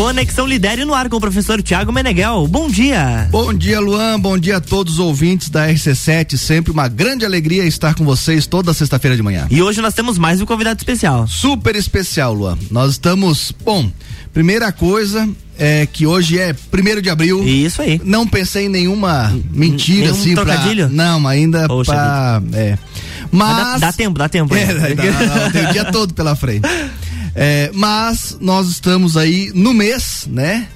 Conexão Lidere no ar com o professor Tiago Meneghel. Bom dia. Bom dia, Luan. Bom dia a todos os ouvintes da RC7. Sempre uma grande alegria estar com vocês toda sexta-feira de manhã. E hoje nós temos mais um convidado especial. Super especial, Luan. Nós estamos. Bom, primeira coisa, é que hoje é primeiro de abril. Isso aí. Não pensei em nenhuma mentira Nenhum assim trocadilho? pra. Não, ainda Poxa pra. É. Mas. Dá, dá tempo, dá tempo. É, dá- dá- tem o dia todo pela frente. É, mas nós estamos aí no mês, né?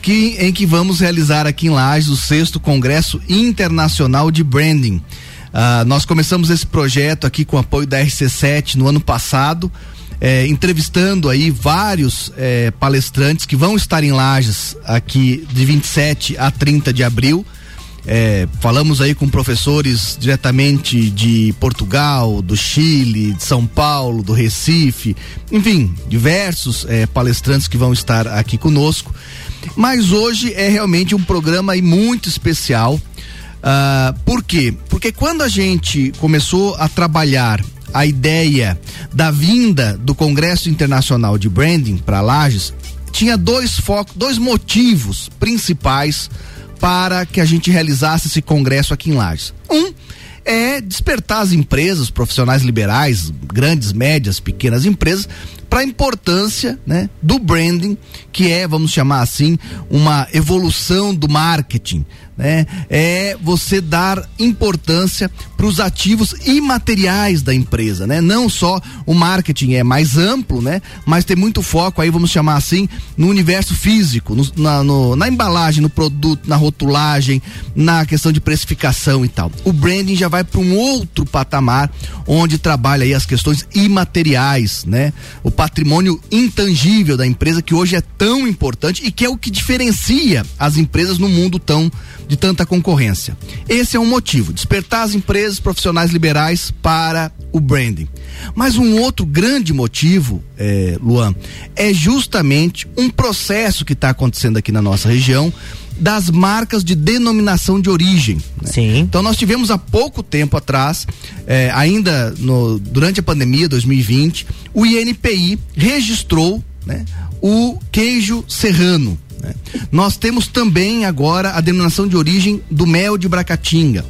Que, em que vamos realizar aqui em Lages o sexto Congresso Internacional de Branding. Ah, nós começamos esse projeto aqui com apoio da RC7 no ano passado, eh, entrevistando aí vários eh, palestrantes que vão estar em Lages aqui de 27 a 30 de abril. É, falamos aí com professores diretamente de Portugal, do Chile, de São Paulo, do Recife, enfim, diversos é, palestrantes que vão estar aqui conosco. Mas hoje é realmente um programa muito especial. Ah, por quê? Porque quando a gente começou a trabalhar a ideia da vinda do Congresso Internacional de Branding para Lages, tinha dois focos, dois motivos principais para que a gente realizasse esse congresso aqui em Lages. Um é despertar as empresas, profissionais liberais, grandes, médias, pequenas empresas, para a importância né, do branding, que é, vamos chamar assim, uma evolução do marketing. Né? É você dar importância para os ativos imateriais da empresa, né? Não só o marketing é mais amplo, né? Mas tem muito foco aí, vamos chamar assim, no universo físico, no- na, no- na embalagem, no produto, na rotulagem, na questão de precificação e tal. O branding já vai para um outro patamar, onde trabalha aí as questões imateriais, né? O patrimônio intangível da empresa que hoje é tão importante e que é o que diferencia as empresas no mundo tão de tanta concorrência. Esse é um motivo, despertar as empresas profissionais liberais para o branding. Mas um outro grande motivo, eh, Luan, é justamente um processo que está acontecendo aqui na nossa região das marcas de denominação de origem. né? Sim. Então nós tivemos há pouco tempo atrás, eh, ainda no- durante a pandemia 2020, o INPI registrou né, o queijo serrano. né? Nós temos também agora a denominação de origem do mel de Bracatinga.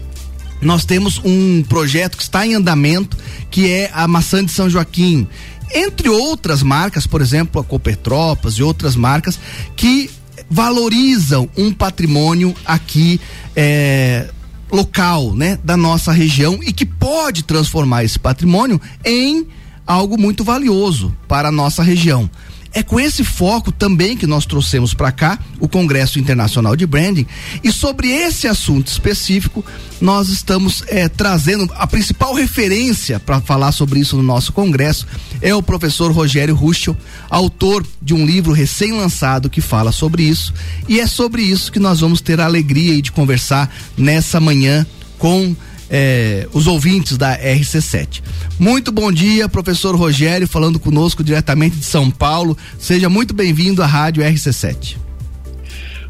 Nós temos um projeto que está em andamento, que é a maçã de São Joaquim. Entre outras marcas, por exemplo, a Copertropas e outras marcas que valorizam um patrimônio aqui eh, local, né, da nossa região e que pode transformar esse patrimônio em algo muito valioso para a nossa região. É com esse foco também que nós trouxemos para cá o Congresso Internacional de Branding. E sobre esse assunto específico nós estamos eh, trazendo a principal referência para falar sobre isso no nosso congresso. É o professor Rogério Ruschel, autor de um livro recém-lançado que fala sobre isso. E é sobre isso que nós vamos ter a alegria de conversar nessa manhã com eh, os ouvintes da RC7. Muito bom dia, professor Rogério, falando conosco diretamente de São Paulo. Seja muito bem-vindo à Rádio RC7.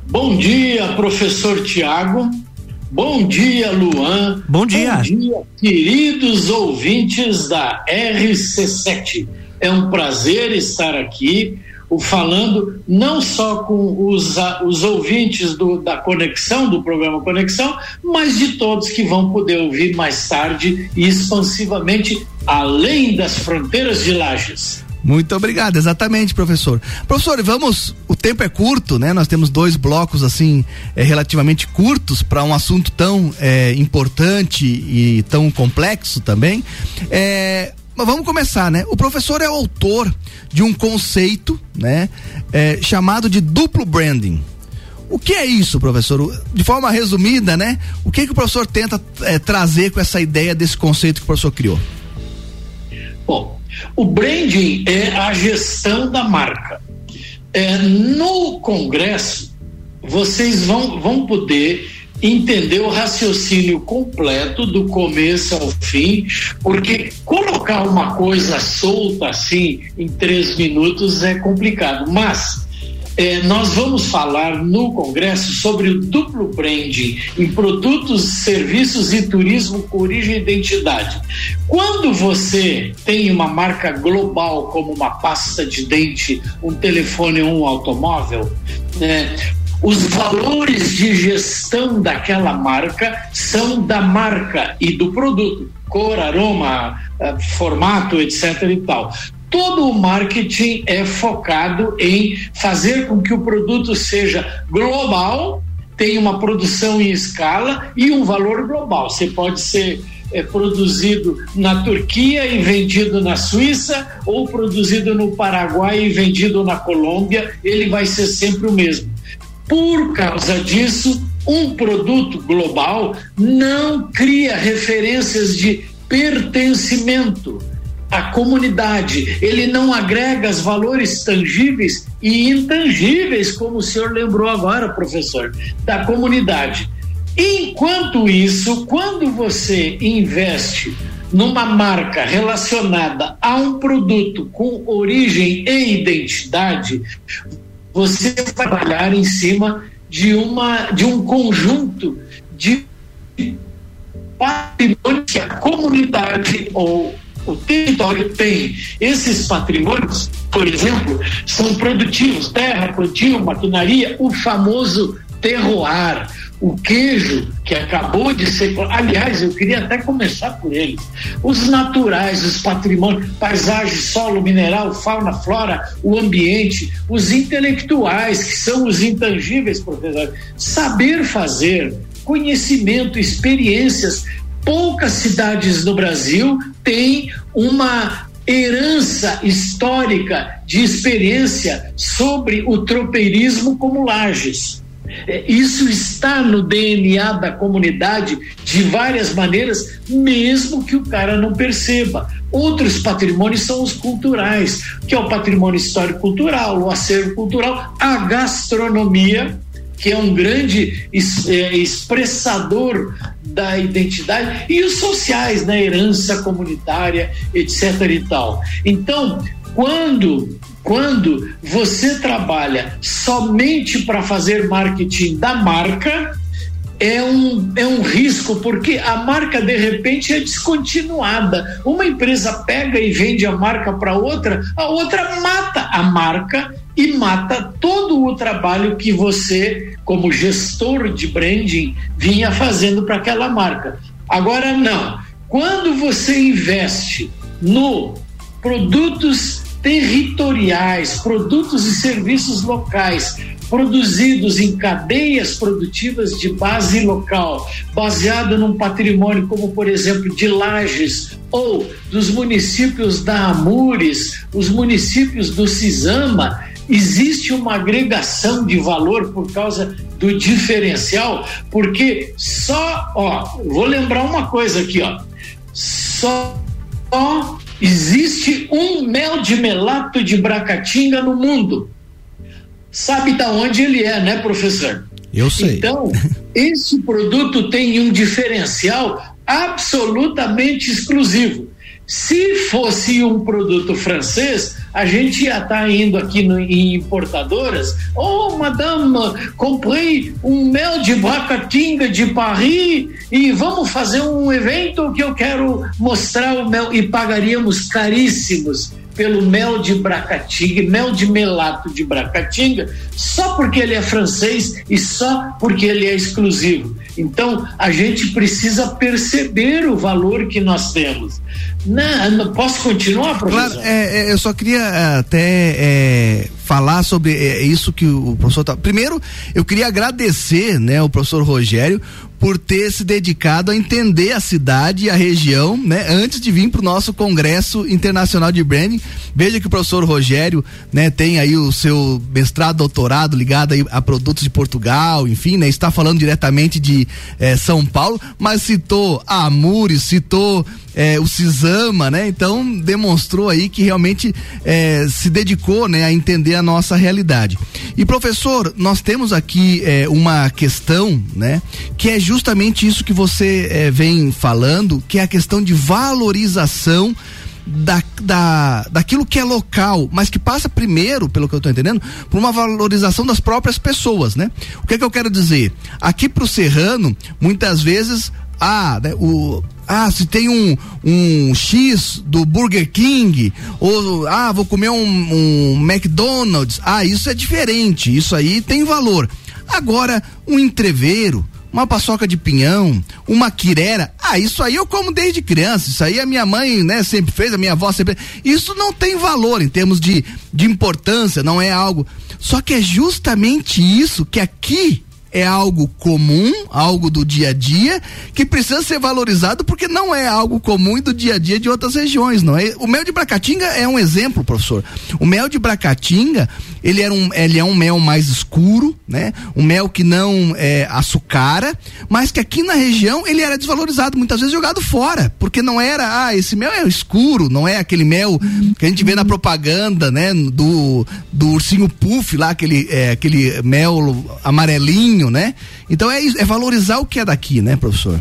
Bom dia, professor Tiago. Bom dia, Luan. Bom dia. Bom dia, queridos ouvintes da RC7. É um prazer estar aqui falando não só com os, a- os ouvintes do- da Conexão, do programa Conexão, mas de todos que vão poder ouvir mais tarde e expansivamente além das fronteiras de Lages. Muito obrigado, exatamente, professor. Professor, vamos. O tempo é curto, né? Nós temos dois blocos assim eh, relativamente curtos para um assunto tão eh, importante e tão complexo também. Eh, mas vamos começar, né? O professor é autor de um conceito, né? eh, chamado de duplo branding. O que é isso, professor? De forma resumida, né? O que, que o professor tenta eh, trazer com essa ideia desse conceito que o professor criou? Bom, o branding é a gestão da marca. É, no Congresso, vocês vão, vão poder entender o raciocínio completo do começo ao fim, porque colocar uma coisa solta assim em três minutos é complicado. Mas eh, nós vamos falar no Congresso sobre o duplo branding em produtos, serviços e turismo com origem e identidade. Quando você tem uma marca global, como uma pasta de dente, um telefone ou um automóvel, né, os valores de gestão daquela marca são da marca e do produto, cor, aroma, eh, formato, etc. e tal todo o marketing é focado em fazer com que o produto seja global, tenha uma produção em escala e um valor global. Você pode ser é, produzido na Turquia e vendido na Suíça, ou produzido no Paraguai e vendido na Colômbia, ele vai ser sempre o mesmo. Por causa disso, um produto global não cria referências de pertencimento a comunidade, ele não agrega os valores tangíveis e intangíveis, como o senhor lembrou agora, professor, da comunidade. Enquanto isso, quando você investe numa marca relacionada a um produto com origem e identidade, você trabalhar em cima de, uma, de um conjunto de patrimônio que a comunidade ou o território tem. Esses patrimônios, por exemplo, são produtivos, terra, plantio, maquinaria, o famoso terroir, o queijo que acabou de ser. Aliás, eu queria até começar por eles. Os naturais, os patrimônios, paisagem, solo, mineral, fauna, flora, o ambiente, os intelectuais, que são os intangíveis, professor. Saber fazer, conhecimento, experiências poucas cidades no Brasil têm uma herança histórica de experiência sobre o tropeirismo como Lages. É, isso está no DNA da comunidade de várias maneiras, mesmo que o cara não perceba. Outros patrimônios são os culturais, que é o patrimônio histórico-cultural, o acervo cultural, a gastronomia, que é um grande é, expressador da identidade, e os sociais, né, herança comunitária, etc. e tal. Então, quando quando você trabalha somente para fazer marketing da marca, é um, é um risco, porque a marca de repente é descontinuada. Uma empresa pega e vende a marca para outra, a outra mata a marca e mata todo o trabalho que você, como gestor de branding, vinha fazendo para aquela marca. Agora, não. Quando você investe no produtos territoriais, produtos e serviços locais, produzidos em cadeias produtivas de base local, baseado num patrimônio como, por exemplo, de Lages ou dos municípios da Amures, os municípios do Cisama, existe uma agregação de valor por causa do diferencial, porque só, ó, vou lembrar uma coisa aqui, ó, só, existe um mel de melato de Bracatinga no mundo. Sabe da onde ele é, né, professor? Eu sei. Então, esse produto tem um diferencial absolutamente exclusivo. Se fosse um produto francês, a gente ia estar tá indo aqui no, em importadoras. Oh, madame, comprei um mel de Bracatinga de Paris e vamos fazer um evento que eu quero mostrar o mel e pagaríamos caríssimos pelo mel de Bracatinga, mel de melato de Bracatinga, só porque ele é francês e só porque ele é exclusivo. Então, a gente precisa perceber o valor que nós temos. Não, posso continuar, professor? Claro, é, é, eu só queria é, até é, falar sobre é, isso que o professor tá. Primeiro, eu queria agradecer, né, o professor Rogério por ter se dedicado a entender a cidade e a região, né, antes de vir para o nosso Congresso Internacional de Branding. Veja que o professor Rogério, né, tem aí o seu mestrado, doutorado ligado a produtos de Portugal, enfim, né, está falando diretamente de eh, São Paulo, mas citou Amures, citou é, o Cisama, né? Então demonstrou aí que realmente é, se dedicou, né, a entender a nossa realidade. E professor, nós temos aqui é, uma questão, né, que é justamente isso que você é, vem falando, que é a questão de valorização da, da, daquilo que é local, mas que passa primeiro, pelo que eu estou entendendo, por uma valorização das próprias pessoas, né? O que é que eu quero dizer? Aqui pro Serrano, muitas vezes, ah, né, o, ah, se tem um, um X do Burger King, ou ah, vou comer um, um McDonald's, ah, isso é diferente, isso aí tem valor. Agora, um entreveiro, uma paçoca de pinhão, uma quirera. Ah, isso aí eu como desde criança. Isso aí a minha mãe, né, sempre fez, a minha avó sempre. Isso não tem valor em termos de, de importância, não é algo. Só que é justamente isso que aqui é algo comum, algo do dia a dia, que precisa ser valorizado porque não é algo comum e do dia a dia de outras regiões, não é? O mel de Bracatinga é um exemplo, professor. O mel de Bracatinga, ele, era um, ele é um mel mais escuro, né? Um mel que não é, açucara, mas que aqui na região ele era desvalorizado, muitas vezes jogado fora, porque não era, ah, esse mel é escuro, não é aquele mel que a gente vê na propaganda, né? Do, do ursinho puff lá, aquele, é, aquele mel amarelinho, né? Então é, é valorizar o que é daqui, né, professor?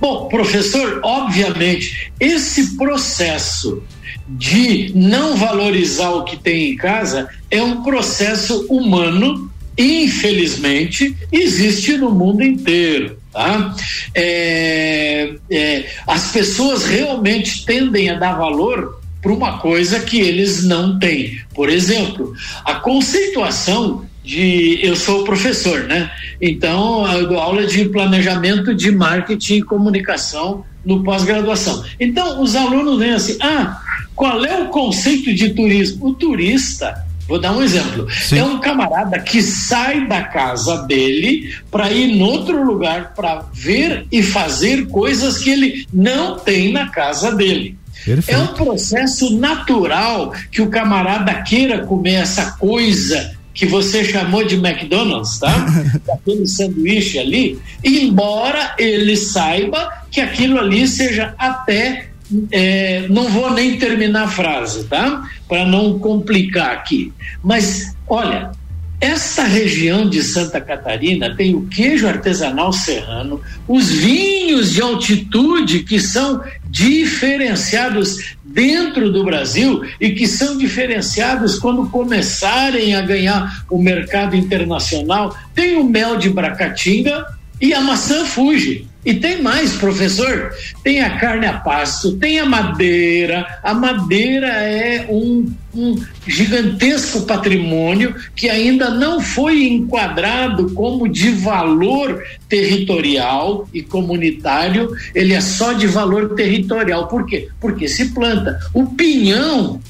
Bom, professor, obviamente, esse processo de não valorizar o que tem em casa é um processo humano, infelizmente, existe no mundo inteiro. Tá? É, é, as pessoas realmente tendem a dar valor para uma coisa que eles não têm. Por exemplo, a conceituação de eu sou professor, né? Então eu dou aula de planejamento de marketing e comunicação no pós-graduação. Então os alunos vêm assim: "Ah, qual é o conceito de turismo?" O turista Vou dar um exemplo. Sim. É um camarada que sai da casa dele para ir em outro lugar para ver e fazer coisas que ele não tem na casa dele. Perfeito. É um processo natural que o camarada queira comer essa coisa que você chamou de McDonald's, tá? Aquele sanduíche ali, embora ele saiba que aquilo ali seja até. É, não vou nem terminar a frase, tá? Para não complicar aqui. Mas, olha, esta região de Santa Catarina tem o queijo artesanal serrano, os vinhos de altitude que são diferenciados dentro do Brasil e que são diferenciados quando começarem a ganhar o mercado internacional. Tem o mel de Bracatinga e a maçã Fuji. E tem mais, professor. Tem a carne a pasto, tem a madeira. A madeira é um, um gigantesco patrimônio que ainda não foi enquadrado como de valor territorial e comunitário. Ele é só de valor territorial. Por quê? Porque se planta. O pinhão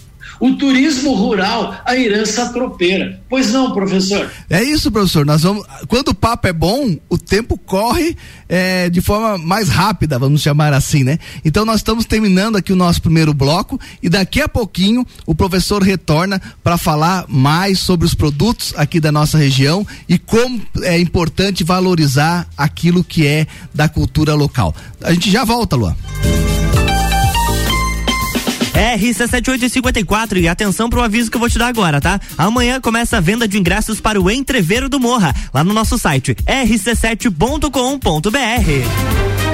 o turismo rural, a herança tropeira. Pois não, professor? É isso, professor. Nós vamos. Quando o papo é bom, o tempo corre é, de forma mais rápida, vamos chamar assim, né? Então nós estamos terminando aqui o nosso primeiro bloco e daqui a pouquinho o professor retorna para falar mais sobre os produtos aqui da nossa região e como é importante valorizar aquilo que é da cultura local. A gente já volta, Luan. RC7854 e atenção pro aviso que eu vou te dar agora, tá? Amanhã começa a venda de ingressos para o Entreveiro do Morra, lá no nosso site rc7.com.br.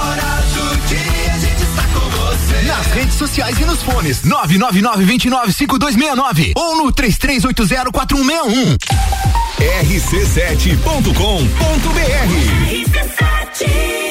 Nas redes sociais e nos fones. 999-295269 ou no 33804161. rc7.com.br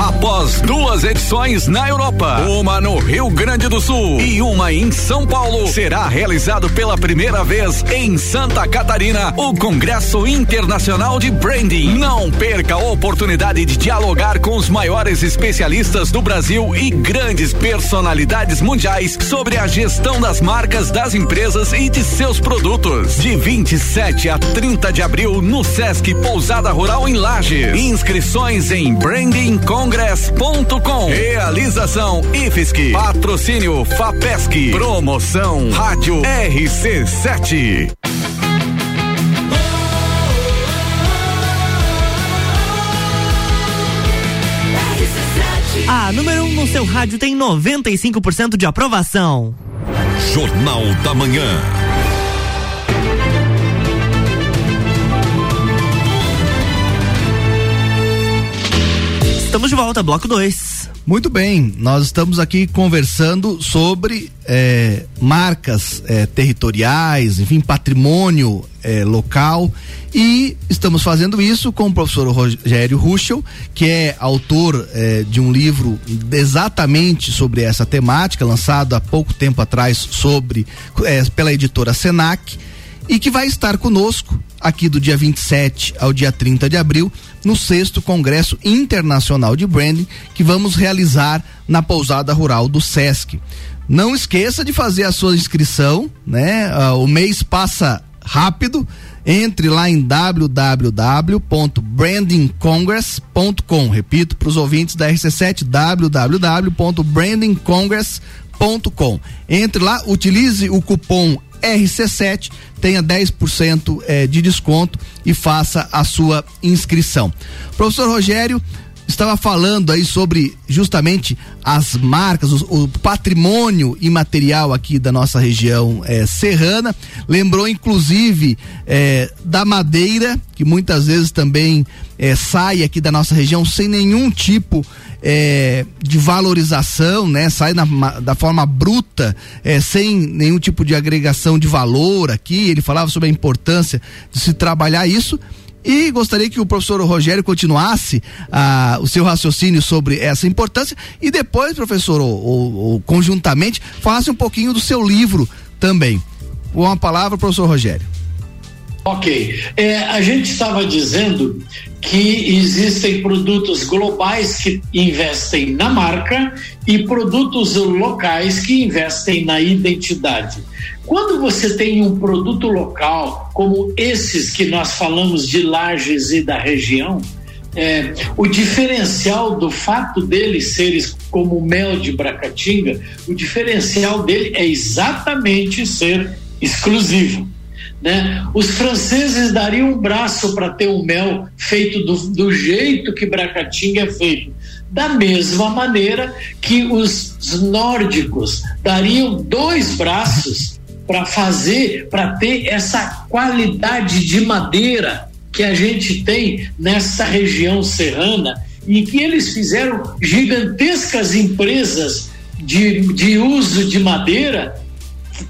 Após duas edições na Europa, uma no Rio Grande do Sul e uma em São Paulo, será realizado pela primeira vez em Santa Catarina o Congresso Internacional de Branding. Não perca a oportunidade de dialogar com os maiores especialistas do Brasil e grandes personalidades mundiais sobre a gestão das marcas das empresas e de seus produtos. De 27 a 30 de abril no Sesc Pousada Rural em Lages. Inscrições em Branding Congress congress.com. Realização IFSC. Patrocínio FAPESC. Promoção Rádio RC7. A número 1 um no seu rádio tem 95% de aprovação. Jornal da Manhã. Estamos de volta, bloco 2. Muito bem, nós estamos aqui conversando sobre é, marcas é, territoriais, enfim, patrimônio é, local e estamos fazendo isso com o professor Rogério Ruschel, que é autor de um livro exatamente sobre essa temática, lançado há pouco tempo atrás sobre pela editora Senac e que vai estar conosco aqui do dia 27 ao dia 30 de abril no sexto Congresso Internacional de Branding que vamos realizar na pousada rural do Sesc. Não esqueça de fazer a sua inscrição, né? Uh, o mês passa rápido. Entre lá em www.brandingcongress.com. Repito para os ouvintes da RC7 www.brandingcongress.com. Entre lá, utilize o cupom RC7 tenha 10% eh, de desconto e faça a sua inscrição. Professor Rogério estava falando aí sobre justamente as marcas, o, o patrimônio imaterial aqui da nossa região eh, serrana. Lembrou inclusive eh, da madeira, que muitas vezes também eh, sai aqui da nossa região sem nenhum tipo é, de valorização, né? Sai na, da forma bruta, é, sem nenhum tipo de agregação de valor aqui. Ele falava sobre a importância de se trabalhar isso. E gostaria que o professor Rogério continuasse ah, o seu raciocínio sobre essa importância e depois, professor, ou, ou, ou conjuntamente, falasse um pouquinho do seu livro também. Com a palavra, professor Rogério. Ok. É, a gente estava dizendo que existem produtos globais que investem na marca e produtos locais que investem na identidade. Quando você tem um produto local, como esses que nós falamos de Lages e da região, é, o diferencial do fato deles seres como mel de Bracatinga, o diferencial dele é exatamente ser exclusivo. Né? Os franceses dariam um braço para ter um mel feito do, do jeito que Bracatinga é feito. Da mesma maneira que os nórdicos dariam dois braços para fazer, para ter essa qualidade de madeira que a gente tem nessa região serrana e que eles fizeram gigantescas empresas de, de uso de madeira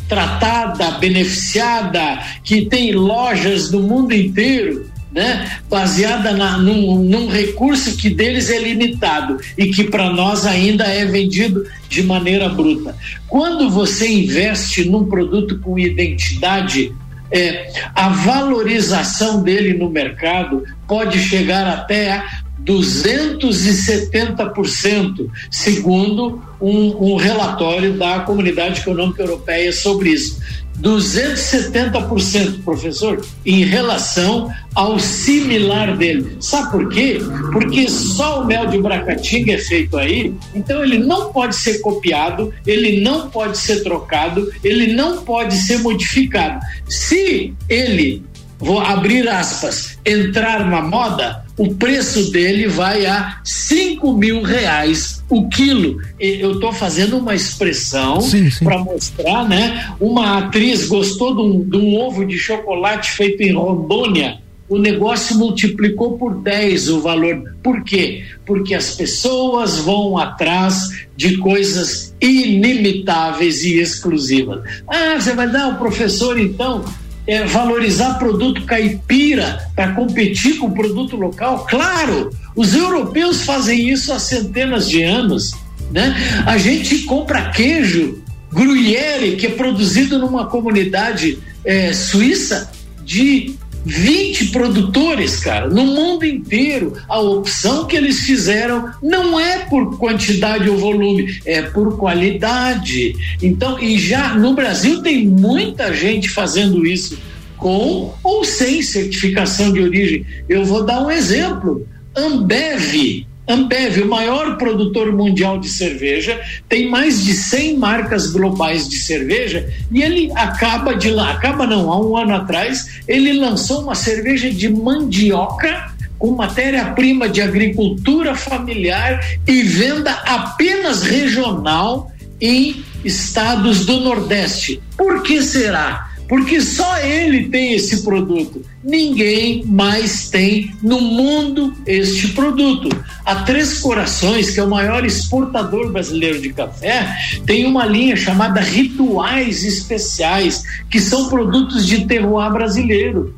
tratada, beneficiada, que tem lojas no mundo inteiro né, baseada na, num, num recurso que deles é limitado e que para nós ainda é vendido de maneira bruta. Quando você investe num produto com identidade, é, a valorização dele no mercado pode chegar até 270%, segundo um, um relatório da Comunidade Econômica Europeia sobre isso. 270%, professor, em relação ao similar dele. Sabe por quê? Porque só o mel de Bracatinga é feito aí, então ele não pode ser copiado, ele não pode ser trocado, ele não pode ser modificado. Se ele vou abrir aspas, entrar na moda, o preço dele vai a cinco mil reais o quilo. Eu estou fazendo uma expressão para mostrar, né? Uma atriz gostou de um, de um ovo de chocolate feito em Rondônia, o negócio multiplicou por 10 o valor. Por quê? Porque as pessoas vão atrás de coisas inimitáveis e exclusivas. Ah, você vai dar o professor então é, valorizar produto caipira para competir com o produto local? Claro, os europeus fazem isso há centenas de anos. Né? A gente compra queijo gruyere, que é produzido numa comunidade é, suíça de 20 produtores, cara, no mundo inteiro. A opção que eles fizeram não é por quantidade ou volume, é por qualidade. Então, e já no Brasil tem muita gente fazendo isso com ou sem certificação de origem. Eu vou dar um exemplo. Ambev, Ambev, o maior produtor mundial de cerveja, tem mais de 100 marcas globais de cerveja e ele acaba de lá, acaba não, há um ano atrás, ele lançou uma cerveja de mandioca com matéria-prima de agricultura familiar e venda apenas regional em estados do Nordeste. Por que será? Porque só ele tem esse produto. Ninguém mais tem no mundo este produto. A Três Corações, que é o maior exportador brasileiro de café, tem uma linha chamada Rituais Especiais, que são produtos de terroir brasileiro.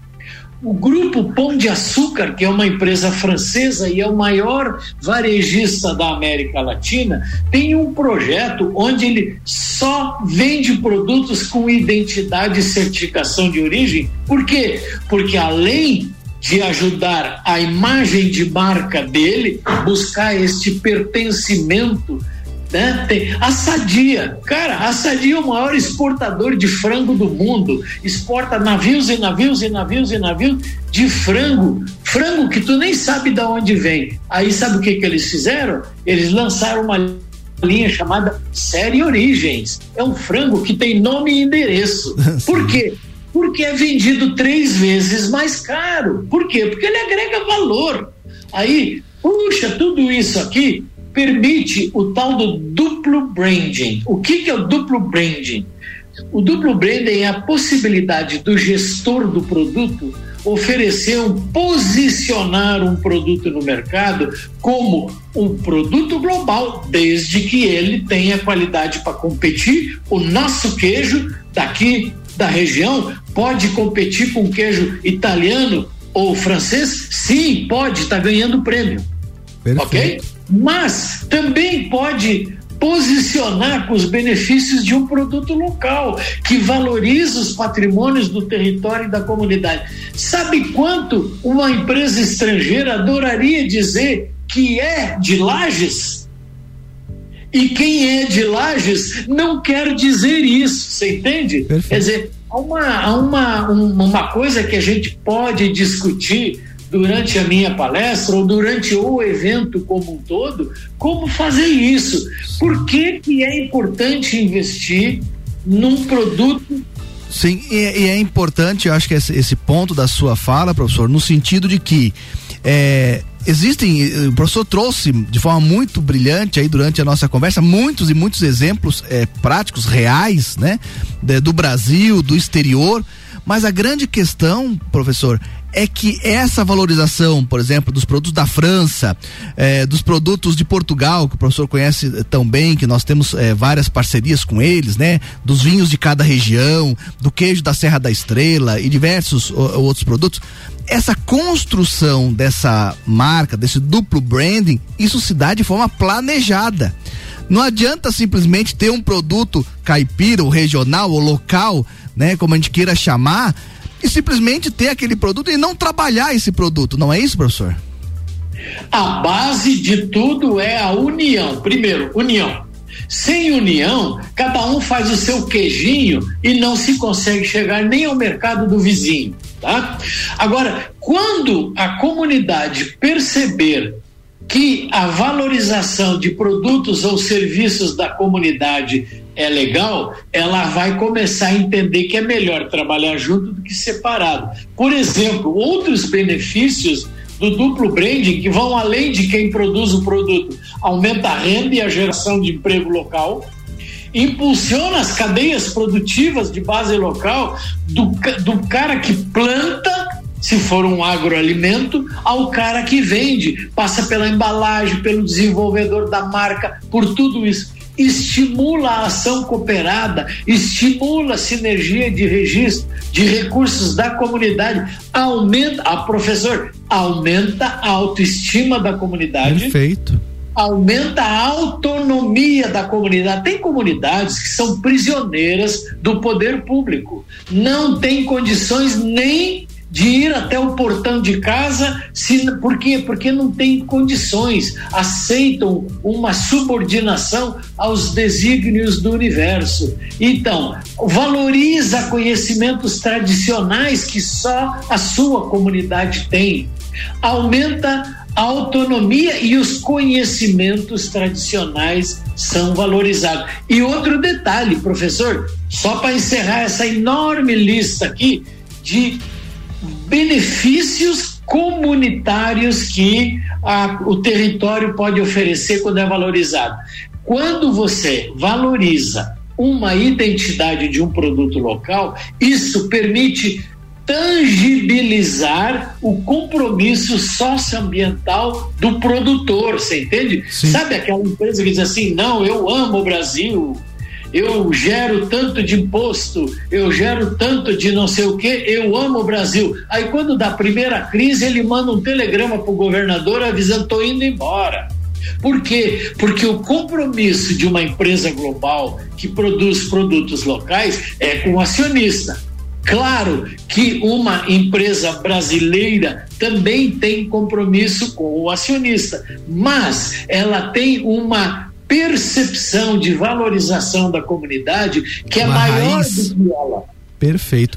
O grupo Pão de Açúcar, que é uma empresa francesa e é o maior varejista da América Latina, tem um projeto onde ele só vende produtos com identidade e certificação de origem. Por quê? Porque além de ajudar a imagem de marca dele, buscar este pertencimento né? Tem a Sadia, cara, a Sadia é o maior exportador de frango do mundo, exporta navios e navios e navios e navios de frango, frango que tu nem sabe de onde vem. Aí sabe o que que eles fizeram? Eles lançaram uma linha chamada Série Origens. É um frango que tem nome e endereço. Por quê? Porque é vendido três vezes mais caro. Por quê? Porque ele agrega valor. Aí, puxa, tudo isso aqui permite o tal do duplo branding. O que, que é o duplo branding? O duplo branding é a possibilidade do gestor do produto oferecer um posicionar um produto no mercado como um produto global, desde que ele tenha qualidade para competir. O nosso queijo daqui da região pode competir com queijo italiano ou francês? Sim, pode, está ganhando prêmio. Perfeito. Ok? Mas também pode posicionar com os benefícios de um produto local que valoriza os patrimônios do território e da comunidade. Sabe quanto uma empresa estrangeira adoraria dizer que é de Lages? E quem é de Lages não quer dizer isso, você entende? Perfeito. Quer dizer, há uma, há uma, uma coisa que a gente pode discutir durante a minha palestra ou durante o evento como um todo, como fazer isso. Por que, que é importante investir num produto Sim, e, e, é importante, acho que esse, esse, ponto da sua fala, professor, no sentido de que é, existem, eh, o professor trouxe de forma muito brilhante aí durante a nossa conversa muitos e muitos exemplos é, práticos, reais, né, de, do Brasil, do exterior, mas a grande questão, professor, é que essa valorização, por exemplo, dos produtos da França, eh, dos produtos de Portugal, que o professor conhece eh, tão bem, que nós temos eh, várias parcerias com eles, né? Dos vinhos de cada região, do queijo da Serra da Estrela e diversos outros produtos, essa construção dessa marca, desse duplo branding, isso se dá de forma planejada. Não adianta simplesmente ter um produto caipira, ou regional, ou local, né, como a gente queira chamar, e simplesmente ter aquele produto e não trabalhar esse produto. Não é isso, professor? A base de tudo é a união. Primeiro, união. Sem união, cada um faz o seu queijinho e não se consegue chegar nem ao mercado do vizinho, tá? Agora, quando a comunidade perceber que a valorização de produtos ou serviços da comunidade é legal, ela vai começar a entender que é melhor trabalhar junto do que separado. Por exemplo, outros benefícios do duplo branding que vão além de quem produz o produto, aumenta a renda e a geração de emprego local, impulsiona as cadeias produtivas de base local do, do cara que planta se for um agroalimento, ao cara que vende, passa pela embalagem, pelo desenvolvedor da marca, por tudo isso. Estimula a ação cooperada, estimula a sinergia de registro, de recursos da comunidade, aumenta, a professor, aumenta a autoestima da comunidade. Perfeito aumenta a autonomia da comunidade. Tem comunidades que são prisioneiras do poder público, não tem condições nem de ir até o portão de casa, se, por quê? Porque não tem condições, aceitam uma subordinação aos desígnios do universo. Então, valoriza conhecimentos tradicionais que só a sua comunidade tem. Aumenta a autonomia e os conhecimentos tradicionais são valorizados. E outro detalhe, professor, só para encerrar essa enorme lista aqui de benefícios comunitários que a, o território pode oferecer quando é valorizado. Quando você valoriza uma identidade de um produto local, isso permite tangibilizar o compromisso socioambiental do produtor, você entende? Sim. Sabe aquela empresa que diz assim: não, eu amo o Brasil, eu gero tanto de imposto, eu gero tanto de não sei o que, eu amo o Brasil. Aí quando dá a primeira crise, ele manda um telegrama para o governador avisando, estou indo embora. Por quê? Porque o compromisso de uma empresa global que produz produtos locais é com o acionista. Claro que uma empresa brasileira também tem compromisso com o acionista, mas ela tem uma percepção de valorização da comunidade que é maior do que ela. Perfeito.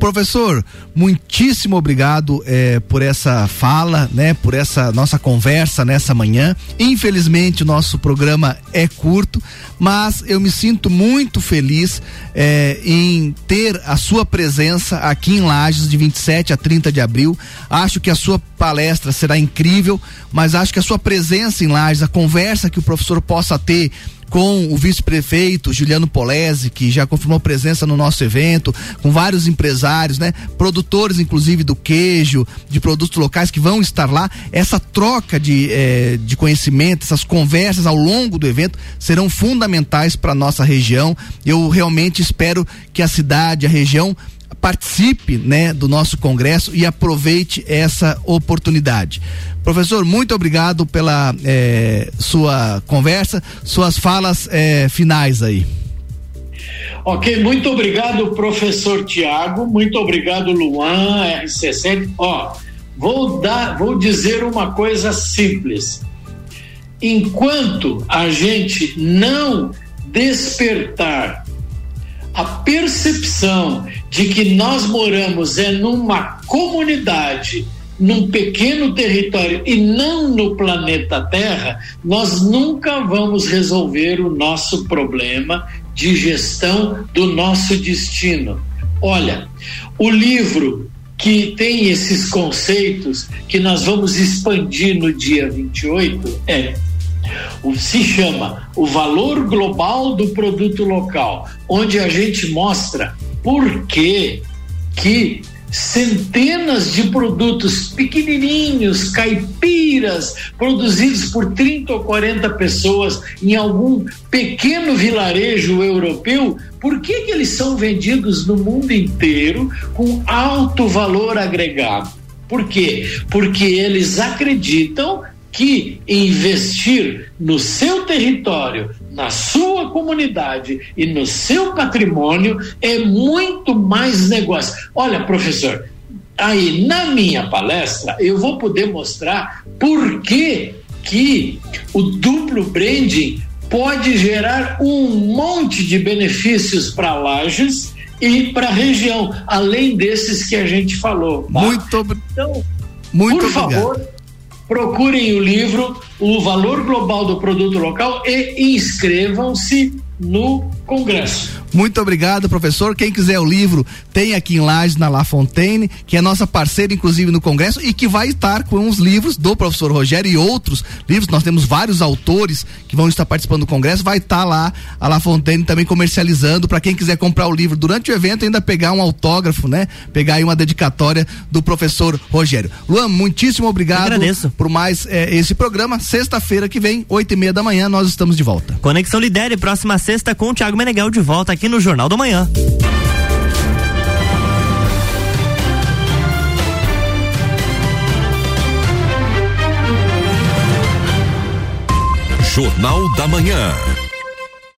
Professor, muitíssimo obrigado é, por essa fala, né? Por essa nossa conversa nessa manhã. Infelizmente o nosso programa é curto, mas eu me sinto muito feliz é, em ter a sua presença aqui em Lages de 27 a 30 de abril. Acho que a sua palestra será incrível, mas acho que a sua presença em Lages, a conversa que o professor possa ter com o vice-prefeito Juliano Polese, que já confirmou presença no nosso evento, com vários empresários, né? Produtores, inclusive, do queijo, de produtos locais que vão estar lá. Essa troca de, eh, de conhecimento, essas conversas ao longo do evento serão fundamentais para nossa região. Eu realmente espero que a cidade, a região, participe né, do nosso congresso e aproveite essa oportunidade. Professor, muito obrigado pela eh, sua conversa, suas falas eh, finais aí. Ok, muito obrigado, professor Tiago, muito obrigado, Luan, RC7. Ó, vou dar, vou dizer uma coisa simples. Enquanto a gente não despertar a percepção de que nós moramos é numa comunidade, num pequeno território e não no planeta Terra, nós nunca vamos resolver o nosso problema de gestão do nosso destino. Olha, o livro que tem esses conceitos que nós vamos expandir no dia 28 é o, se chama o valor global do produto local, onde a gente mostra por que que centenas de produtos pequenininhos, caipiras, produzidos por 30 ou 40 pessoas em algum pequeno vilarejo europeu, por que, que eles são vendidos no mundo inteiro com alto valor agregado? Por quê? Porque eles acreditam que investir no seu território, na sua comunidade e no seu patrimônio é muito mais negócio. Olha, professor, aí na minha palestra eu vou poder mostrar por que que o duplo branding pode gerar um monte de benefícios para lajes e para a região, além desses que a gente falou. Tá? Muito, então, muito por obrigado. favor, procurem o livro O Valor Global do Produto Local e inscrevam-se no Congresso. Muito obrigado, professor. Quem quiser o livro, tem aqui em Lages, na La Fontaine, que é nossa parceira, inclusive, no Congresso, e que vai estar com os livros do professor Rogério e outros livros. Nós temos vários autores que vão estar participando do Congresso. Vai estar lá a La Fontaine também comercializando para quem quiser comprar o livro durante o evento, ainda pegar um autógrafo, né? Pegar aí uma dedicatória do professor Rogério. Luan, muitíssimo obrigado agradeço. por mais eh, esse programa. Sexta-feira que vem, oito e meia da manhã, nós estamos de volta. Conexão Lidere, próxima sexta com o Thiago Meneghel de volta aqui no Jornal da Manhã. Jornal da Manhã.